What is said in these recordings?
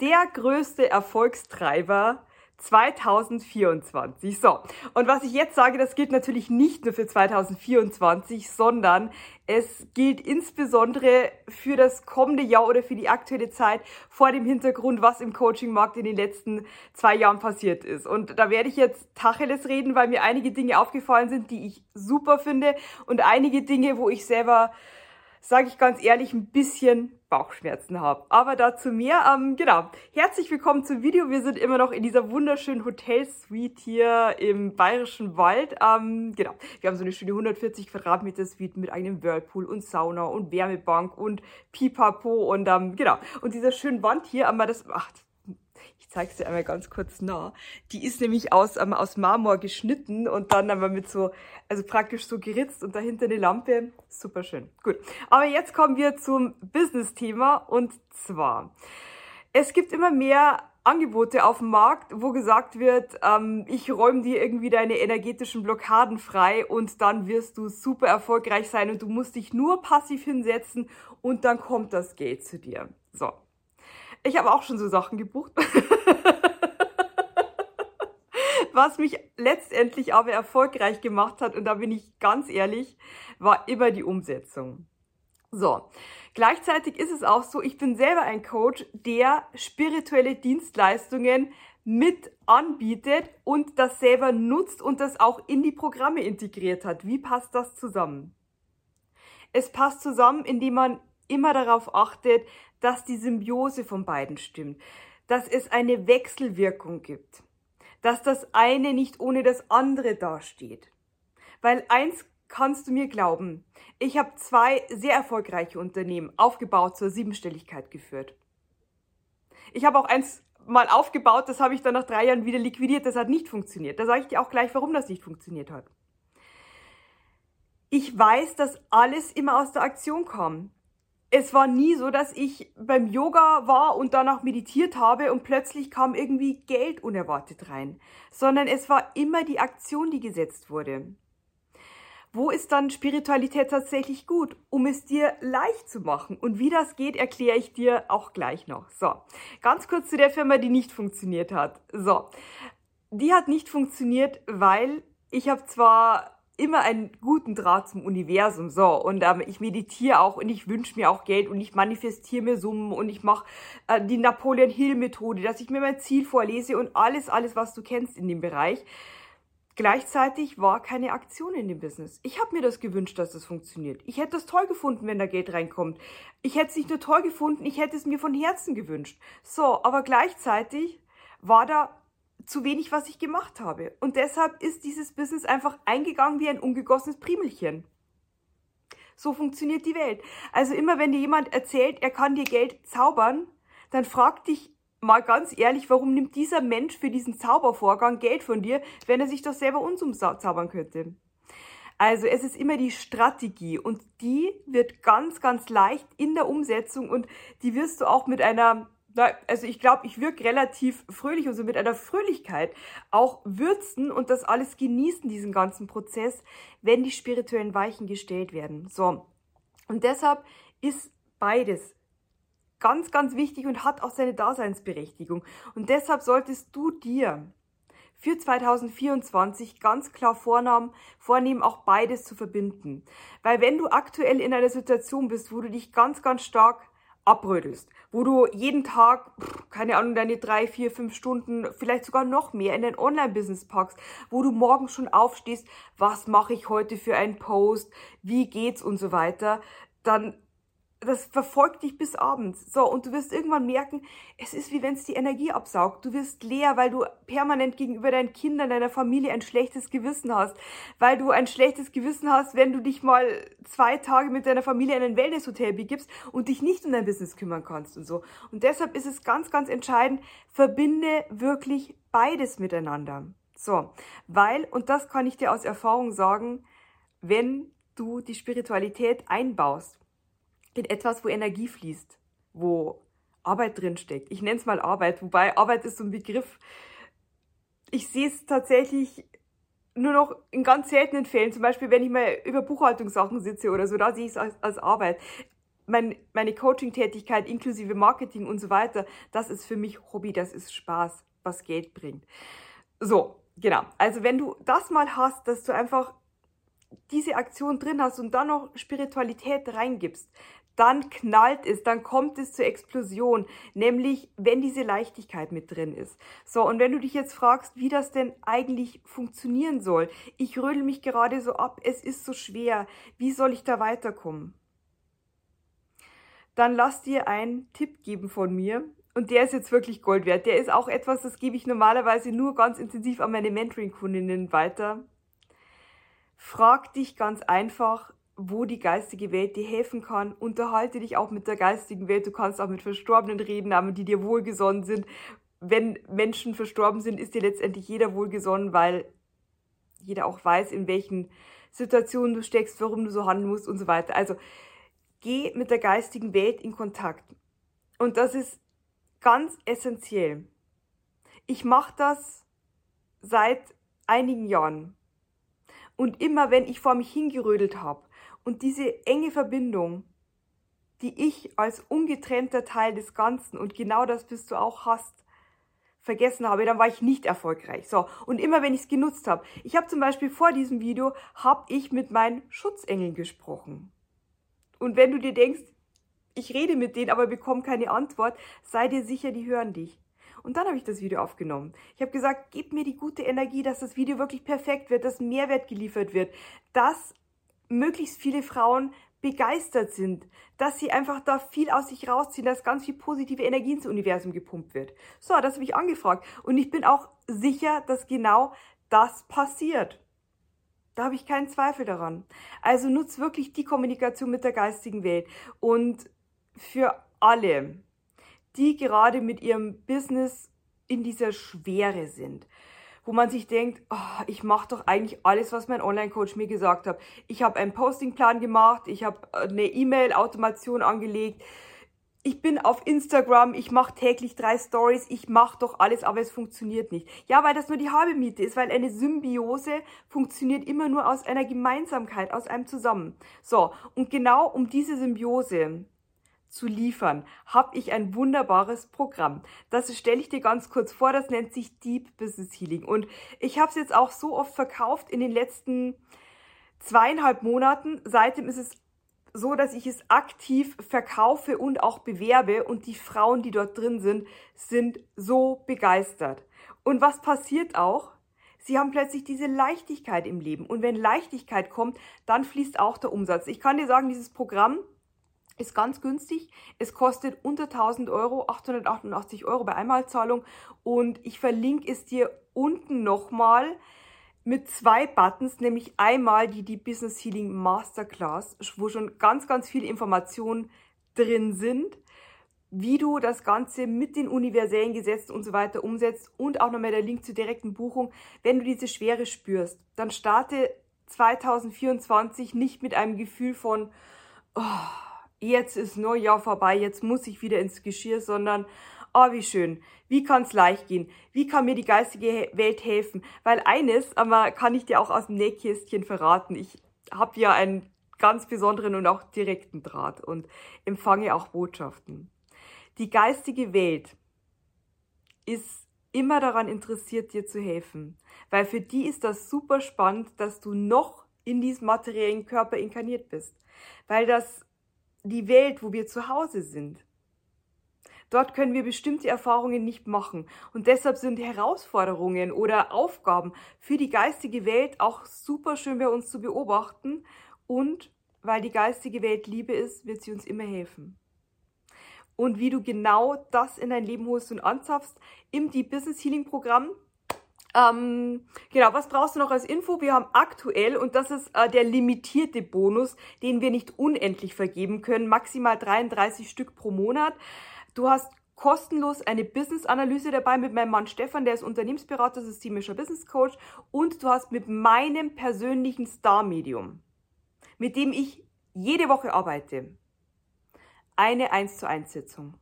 der größte Erfolgstreiber 2024. So, und was ich jetzt sage, das gilt natürlich nicht nur für 2024, sondern es gilt insbesondere für das kommende Jahr oder für die aktuelle Zeit vor dem Hintergrund, was im Coaching-Markt in den letzten zwei Jahren passiert ist. Und da werde ich jetzt Tacheles reden, weil mir einige Dinge aufgefallen sind, die ich super finde und einige Dinge, wo ich selber sage ich ganz ehrlich, ein bisschen Bauchschmerzen habe. Aber dazu mehr. Ähm, genau. Herzlich willkommen zum Video. Wir sind immer noch in dieser wunderschönen Hotelsuite hier im Bayerischen Wald. Ähm, genau. Wir haben so eine schöne 140 Quadratmeter Suite mit einem Whirlpool und Sauna und Wärmebank und Pipapo und ähm, genau. Und dieser schönen Wand hier, aber das, ach, ich zeige sie einmal ganz kurz nah. Die ist nämlich aus, ähm, aus Marmor geschnitten und dann aber mit so, also praktisch so geritzt und dahinter eine Lampe. Super schön. Gut. Aber jetzt kommen wir zum Business-Thema und zwar, es gibt immer mehr Angebote auf dem Markt, wo gesagt wird, ähm, ich räume dir irgendwie deine energetischen Blockaden frei und dann wirst du super erfolgreich sein und du musst dich nur passiv hinsetzen und dann kommt das Geld zu dir. So. Ich habe auch schon so Sachen gebucht. Was mich letztendlich aber erfolgreich gemacht hat, und da bin ich ganz ehrlich, war immer die Umsetzung. So, gleichzeitig ist es auch so, ich bin selber ein Coach, der spirituelle Dienstleistungen mit anbietet und das selber nutzt und das auch in die Programme integriert hat. Wie passt das zusammen? Es passt zusammen, indem man immer darauf achtet, dass die Symbiose von beiden stimmt, dass es eine Wechselwirkung gibt dass das eine nicht ohne das andere dasteht. Weil eins kannst du mir glauben, ich habe zwei sehr erfolgreiche Unternehmen aufgebaut zur Siebenstelligkeit geführt. Ich habe auch eins mal aufgebaut, das habe ich dann nach drei Jahren wieder liquidiert, das hat nicht funktioniert. Da sage ich dir auch gleich, warum das nicht funktioniert hat. Ich weiß, dass alles immer aus der Aktion kam es war nie so, dass ich beim Yoga war und danach meditiert habe und plötzlich kam irgendwie Geld unerwartet rein, sondern es war immer die Aktion, die gesetzt wurde. Wo ist dann Spiritualität tatsächlich gut, um es dir leicht zu machen? Und wie das geht, erkläre ich dir auch gleich noch. So, ganz kurz zu der Firma, die nicht funktioniert hat. So, die hat nicht funktioniert, weil ich habe zwar immer einen guten Draht zum Universum. So, und ähm, ich meditiere auch und ich wünsche mir auch Geld und ich manifestiere mir Summen und ich mache äh, die Napoleon Hill Methode, dass ich mir mein Ziel vorlese und alles, alles, was du kennst in dem Bereich. Gleichzeitig war keine Aktion in dem Business. Ich habe mir das gewünscht, dass das funktioniert. Ich hätte das toll gefunden, wenn da Geld reinkommt. Ich hätte es nicht nur toll gefunden, ich hätte es mir von Herzen gewünscht. So, aber gleichzeitig war da zu wenig, was ich gemacht habe. Und deshalb ist dieses Business einfach eingegangen wie ein ungegossenes Primelchen. So funktioniert die Welt. Also immer wenn dir jemand erzählt, er kann dir Geld zaubern, dann frag dich mal ganz ehrlich, warum nimmt dieser Mensch für diesen Zaubervorgang Geld von dir, wenn er sich doch selber uns umzaubern könnte? Also es ist immer die Strategie und die wird ganz, ganz leicht in der Umsetzung und die wirst du auch mit einer also ich glaube, ich wirke relativ fröhlich und so mit einer Fröhlichkeit auch würzen und das alles genießen, diesen ganzen Prozess, wenn die spirituellen Weichen gestellt werden. So. Und deshalb ist beides ganz, ganz wichtig und hat auch seine Daseinsberechtigung. Und deshalb solltest du dir für 2024 ganz klar vornahmen, vornehmen, auch beides zu verbinden. Weil wenn du aktuell in einer Situation bist, wo du dich ganz, ganz stark abrödelst, wo du jeden Tag, keine Ahnung, deine drei, vier, fünf Stunden, vielleicht sogar noch mehr in dein Online-Business packst, wo du morgen schon aufstehst, was mache ich heute für einen Post, wie geht's und so weiter, dann das verfolgt dich bis abends. So, und du wirst irgendwann merken, es ist wie wenn es die Energie absaugt. Du wirst leer, weil du permanent gegenüber deinen Kindern, deiner Familie ein schlechtes Gewissen hast. Weil du ein schlechtes Gewissen hast, wenn du dich mal zwei Tage mit deiner Familie in ein Wellnesshotel begibst und dich nicht um dein Business kümmern kannst und so. Und deshalb ist es ganz, ganz entscheidend, verbinde wirklich beides miteinander. So, weil, und das kann ich dir aus Erfahrung sagen, wenn du die Spiritualität einbaust, in etwas, wo Energie fließt, wo Arbeit drinsteckt. Ich nenne es mal Arbeit, wobei Arbeit ist so ein Begriff. Ich sehe es tatsächlich nur noch in ganz seltenen Fällen, zum Beispiel wenn ich mal über Buchhaltungssachen sitze oder so, da sehe ich es als, als Arbeit. mein, meine Coaching-Tätigkeit inklusive Marketing und so weiter, das ist für mich Hobby, das ist Spaß, was Geld bringt. So, genau. Also wenn du das mal hast, dass du einfach diese Aktion drin hast und dann noch Spiritualität reingibst, dann knallt es, dann kommt es zur Explosion, nämlich wenn diese Leichtigkeit mit drin ist. So, und wenn du dich jetzt fragst, wie das denn eigentlich funktionieren soll, ich rödel mich gerade so ab, es ist so schwer, wie soll ich da weiterkommen? Dann lass dir einen Tipp geben von mir. Und der ist jetzt wirklich Gold wert. Der ist auch etwas, das gebe ich normalerweise nur ganz intensiv an meine Mentoring-Kundinnen weiter. Frag dich ganz einfach, wo die geistige Welt dir helfen kann. Unterhalte dich auch mit der geistigen Welt. Du kannst auch mit Verstorbenen reden, aber die dir wohlgesonnen sind. Wenn Menschen verstorben sind, ist dir letztendlich jeder wohlgesonnen, weil jeder auch weiß, in welchen Situationen du steckst, warum du so handeln musst und so weiter. Also geh mit der geistigen Welt in Kontakt. Und das ist ganz essentiell. Ich mache das seit einigen Jahren. Und immer wenn ich vor mich hingerödelt habe, und diese enge Verbindung, die ich als ungetrennter Teil des Ganzen und genau das bist du auch hast, vergessen habe, dann war ich nicht erfolgreich. So, und immer wenn ich es genutzt habe. Ich habe zum Beispiel vor diesem Video, habe ich mit meinen Schutzengeln gesprochen. Und wenn du dir denkst, ich rede mit denen, aber bekomme keine Antwort, sei dir sicher, die hören dich. Und dann habe ich das Video aufgenommen. Ich habe gesagt, gib mir die gute Energie, dass das Video wirklich perfekt wird, dass Mehrwert geliefert wird, dass möglichst viele Frauen begeistert sind, dass sie einfach da viel aus sich rausziehen, dass ganz viel positive Energie ins Universum gepumpt wird. So, das habe ich angefragt. Und ich bin auch sicher, dass genau das passiert. Da habe ich keinen Zweifel daran. Also nutz wirklich die Kommunikation mit der geistigen Welt. Und für alle, die gerade mit ihrem Business in dieser Schwere sind, wo man sich denkt, oh, ich mache doch eigentlich alles, was mein Online-Coach mir gesagt hat. Ich habe einen Postingplan gemacht, ich habe äh, eine E-Mail-Automation angelegt, ich bin auf Instagram, ich mache täglich drei Stories, ich mache doch alles, aber es funktioniert nicht. Ja, weil das nur die halbe Miete ist, weil eine Symbiose funktioniert immer nur aus einer Gemeinsamkeit, aus einem Zusammen. So, und genau um diese Symbiose zu liefern, habe ich ein wunderbares Programm. Das stelle ich dir ganz kurz vor, das nennt sich Deep Business Healing. Und ich habe es jetzt auch so oft verkauft in den letzten zweieinhalb Monaten. Seitdem ist es so, dass ich es aktiv verkaufe und auch bewerbe und die Frauen, die dort drin sind, sind so begeistert. Und was passiert auch? Sie haben plötzlich diese Leichtigkeit im Leben. Und wenn Leichtigkeit kommt, dann fließt auch der Umsatz. Ich kann dir sagen, dieses Programm ist ganz günstig. Es kostet unter 1000 Euro, 888 Euro bei Einmalzahlung. Und ich verlinke es dir unten nochmal mit zwei Buttons, nämlich einmal die, die Business Healing Masterclass, wo schon ganz, ganz viele Informationen drin sind, wie du das Ganze mit den universellen Gesetzen und so weiter umsetzt und auch nochmal der Link zur direkten Buchung. Wenn du diese Schwere spürst, dann starte 2024 nicht mit einem Gefühl von, oh, jetzt ist Neujahr vorbei, jetzt muss ich wieder ins Geschirr, sondern, oh, wie schön, wie kann es leicht gehen, wie kann mir die geistige Welt helfen, weil eines, aber kann ich dir auch aus dem Nähkästchen verraten, ich habe ja einen ganz besonderen und auch direkten Draht und empfange auch Botschaften. Die geistige Welt ist immer daran interessiert, dir zu helfen, weil für die ist das super spannend, dass du noch in diesem materiellen Körper inkarniert bist, weil das die Welt, wo wir zu Hause sind. Dort können wir bestimmte Erfahrungen nicht machen. Und deshalb sind Herausforderungen oder Aufgaben für die geistige Welt auch super schön bei uns zu beobachten. Und weil die geistige Welt Liebe ist, wird sie uns immer helfen. Und wie du genau das in dein Leben holst und anzapfst, im Deep Business Healing Programm ähm, genau, was brauchst du noch als Info? Wir haben aktuell, und das ist äh, der limitierte Bonus, den wir nicht unendlich vergeben können, maximal 33 Stück pro Monat. Du hast kostenlos eine Business-Analyse dabei mit meinem Mann Stefan, der ist Unternehmensberater, systemischer Business Coach. Und du hast mit meinem persönlichen Star-Medium, mit dem ich jede Woche arbeite, eine 1 zu 1 Sitzung,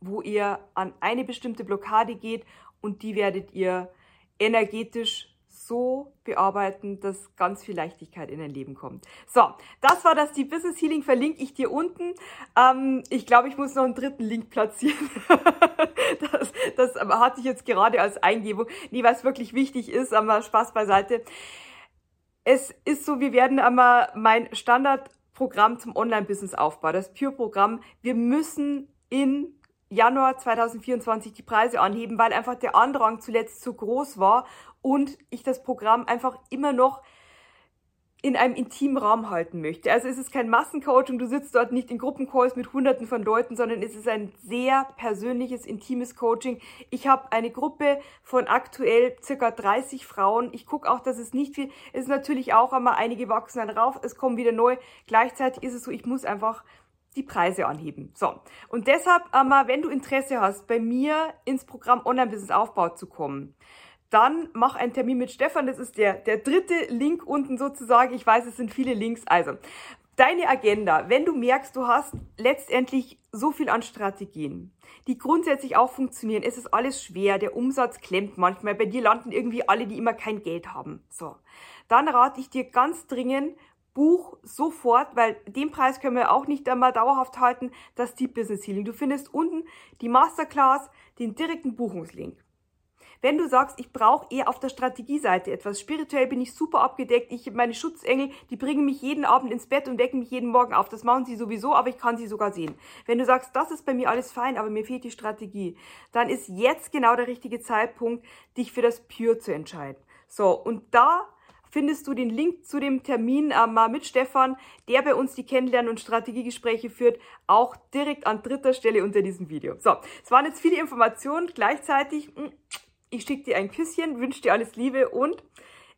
wo ihr an eine bestimmte Blockade geht und die werdet ihr energetisch so bearbeiten, dass ganz viel Leichtigkeit in dein Leben kommt. So, das war das Deep Business Healing, verlinke ich dir unten. Ähm, ich glaube, ich muss noch einen dritten Link platzieren. das, das hatte ich jetzt gerade als Eingebung. Nee, was wirklich wichtig ist, aber Spaß beiseite. Es ist so, wir werden einmal mein Standardprogramm zum Online-Business-Aufbau, das Pure-Programm, wir müssen in Januar 2024 die Preise anheben, weil einfach der Andrang zuletzt zu groß war und ich das Programm einfach immer noch in einem intimen Raum halten möchte. Also es ist kein Massencoaching, du sitzt dort nicht in Gruppencalls mit hunderten von Leuten, sondern es ist ein sehr persönliches, intimes Coaching. Ich habe eine Gruppe von aktuell circa 30 Frauen. Ich gucke auch, dass es nicht viel, es ist natürlich auch einmal einige wachsen dann rauf, es kommen wieder neu. Gleichzeitig ist es so, ich muss einfach die Preise anheben. So, und deshalb, einmal, wenn du Interesse hast, bei mir ins Programm Online-Business Aufbau zu kommen, dann mach einen Termin mit Stefan. Das ist der, der dritte Link unten sozusagen. Ich weiß, es sind viele Links. Also, deine Agenda, wenn du merkst, du hast letztendlich so viel an Strategien, die grundsätzlich auch funktionieren, es ist alles schwer, der Umsatz klemmt manchmal, bei dir landen irgendwie alle, die immer kein Geld haben. So, dann rate ich dir ganz dringend, Buch sofort, weil den Preis können wir auch nicht einmal dauerhaft halten, das Deep Business Healing. Du findest unten die Masterclass, den direkten Buchungslink. Wenn du sagst, ich brauche eher auf der Strategieseite etwas, spirituell bin ich super abgedeckt, ich meine Schutzengel, die bringen mich jeden Abend ins Bett und wecken mich jeden Morgen auf. Das machen sie sowieso, aber ich kann sie sogar sehen. Wenn du sagst, das ist bei mir alles fein, aber mir fehlt die Strategie, dann ist jetzt genau der richtige Zeitpunkt, dich für das Pure zu entscheiden. So, und da findest du den Link zu dem Termin äh, mit Stefan, der bei uns die Kennenlernen- und Strategiegespräche führt, auch direkt an dritter Stelle unter diesem Video. So, es waren jetzt viele Informationen gleichzeitig. Hm, ich schicke dir ein Küsschen, wünsche dir alles Liebe und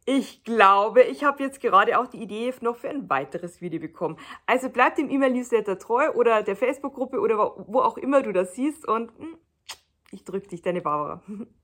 ich glaube, ich habe jetzt gerade auch die Idee noch für ein weiteres Video bekommen. Also bleib dem E-Mail-Newsletter treu oder der Facebook-Gruppe oder wo auch immer du das siehst und hm, ich drücke dich, deine Barbara.